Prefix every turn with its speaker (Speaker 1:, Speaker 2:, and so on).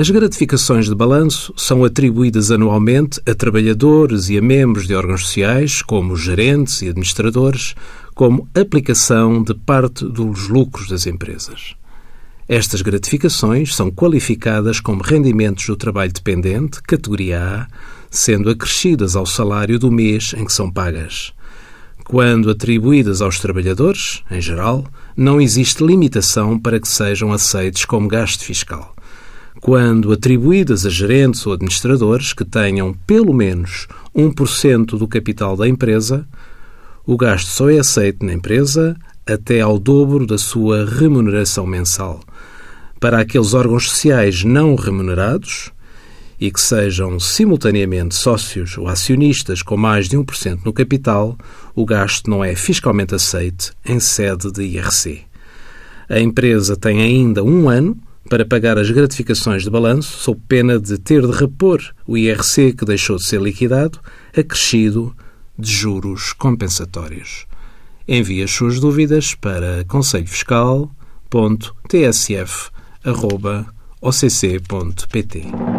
Speaker 1: As gratificações de balanço são atribuídas anualmente a trabalhadores e a membros de órgãos sociais, como gerentes e administradores, como aplicação de parte dos lucros das empresas. Estas gratificações são qualificadas como rendimentos do trabalho dependente, categoria A, sendo acrescidas ao salário do mês em que são pagas. Quando atribuídas aos trabalhadores, em geral, não existe limitação para que sejam aceites como gasto fiscal quando atribuídas a gerentes ou administradores que tenham pelo menos 1% do capital da empresa, o gasto só é aceito na empresa até ao dobro da sua remuneração mensal. Para aqueles órgãos sociais não remunerados e que sejam simultaneamente sócios ou acionistas com mais de 1% no capital, o gasto não é fiscalmente aceite em sede de IRC. A empresa tem ainda um ano para pagar as gratificações de balanço, sob pena de ter de repor o IRC que deixou de ser liquidado, acrescido de juros compensatórios. Envie as suas dúvidas para conselhofiscal.tsf.occ.pt.